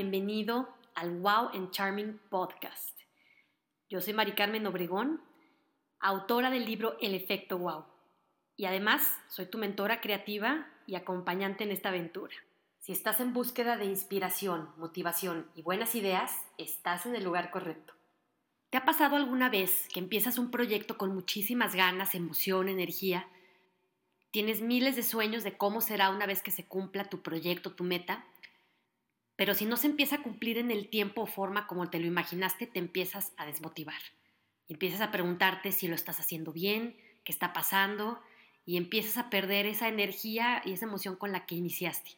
Bienvenido al Wow and Charming Podcast. Yo soy Mari Carmen Obregón, autora del libro El efecto Wow. Y además soy tu mentora creativa y acompañante en esta aventura. Si estás en búsqueda de inspiración, motivación y buenas ideas, estás en el lugar correcto. ¿Te ha pasado alguna vez que empiezas un proyecto con muchísimas ganas, emoción, energía? Tienes miles de sueños de cómo será una vez que se cumpla tu proyecto, tu meta, pero si no se empieza a cumplir en el tiempo o forma como te lo imaginaste, te empiezas a desmotivar. Empiezas a preguntarte si lo estás haciendo bien, qué está pasando, y empiezas a perder esa energía y esa emoción con la que iniciaste.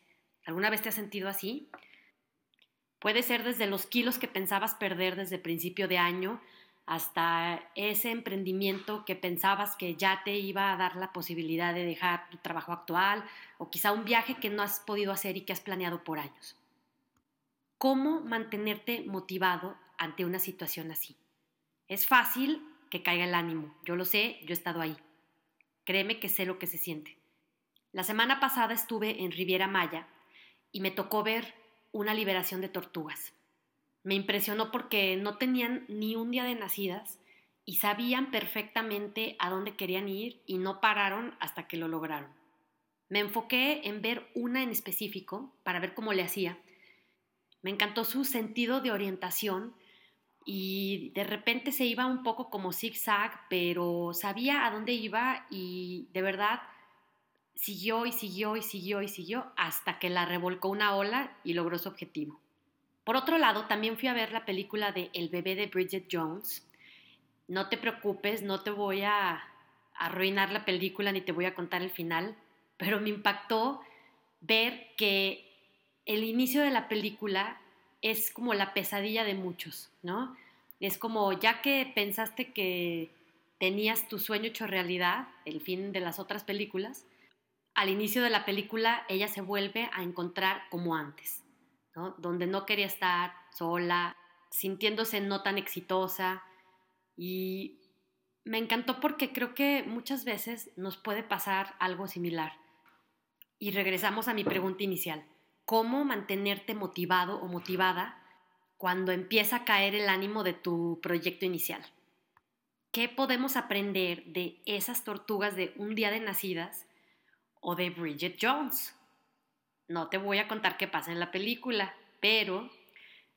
¿Alguna vez te has sentido así? Puede ser desde los kilos que pensabas perder desde principio de año hasta ese emprendimiento que pensabas que ya te iba a dar la posibilidad de dejar tu trabajo actual o quizá un viaje que no has podido hacer y que has planeado por años. ¿Cómo mantenerte motivado ante una situación así? Es fácil que caiga el ánimo, yo lo sé, yo he estado ahí. Créeme que sé lo que se siente. La semana pasada estuve en Riviera Maya y me tocó ver una liberación de tortugas. Me impresionó porque no tenían ni un día de nacidas y sabían perfectamente a dónde querían ir y no pararon hasta que lo lograron. Me enfoqué en ver una en específico para ver cómo le hacía. Me encantó su sentido de orientación y de repente se iba un poco como zigzag, pero sabía a dónde iba y de verdad siguió y siguió y siguió y siguió hasta que la revolcó una ola y logró su objetivo. Por otro lado, también fui a ver la película de El bebé de Bridget Jones. No te preocupes, no te voy a arruinar la película ni te voy a contar el final, pero me impactó ver que el inicio de la película es como la pesadilla de muchos, ¿no? Es como ya que pensaste que tenías tu sueño hecho realidad, el fin de las otras películas, al inicio de la película ella se vuelve a encontrar como antes, ¿no? Donde no quería estar sola, sintiéndose no tan exitosa y me encantó porque creo que muchas veces nos puede pasar algo similar. Y regresamos a mi pregunta inicial cómo mantenerte motivado o motivada cuando empieza a caer el ánimo de tu proyecto inicial. ¿Qué podemos aprender de esas tortugas de un día de nacidas o de Bridget Jones? No te voy a contar qué pasa en la película, pero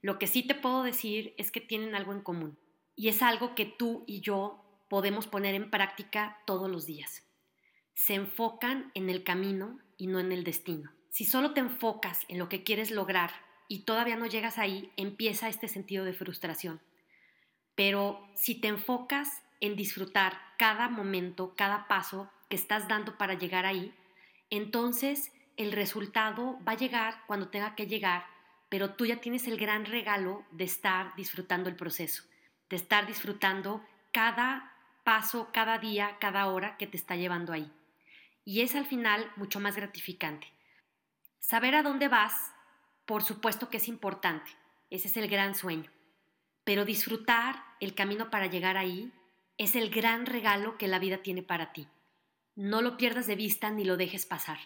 lo que sí te puedo decir es que tienen algo en común y es algo que tú y yo podemos poner en práctica todos los días. Se enfocan en el camino y no en el destino. Si solo te enfocas en lo que quieres lograr y todavía no llegas ahí, empieza este sentido de frustración. Pero si te enfocas en disfrutar cada momento, cada paso que estás dando para llegar ahí, entonces el resultado va a llegar cuando tenga que llegar, pero tú ya tienes el gran regalo de estar disfrutando el proceso, de estar disfrutando cada paso, cada día, cada hora que te está llevando ahí. Y es al final mucho más gratificante. Saber a dónde vas, por supuesto que es importante, ese es el gran sueño, pero disfrutar el camino para llegar ahí es el gran regalo que la vida tiene para ti. No lo pierdas de vista ni lo dejes pasar,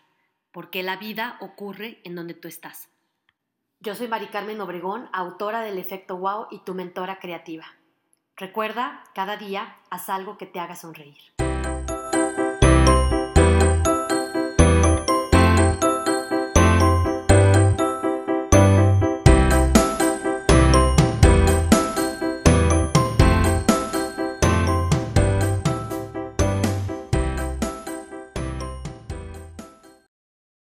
porque la vida ocurre en donde tú estás. Yo soy Mari Carmen Obregón, autora del Efecto Wow y tu mentora creativa. Recuerda, cada día haz algo que te haga sonreír.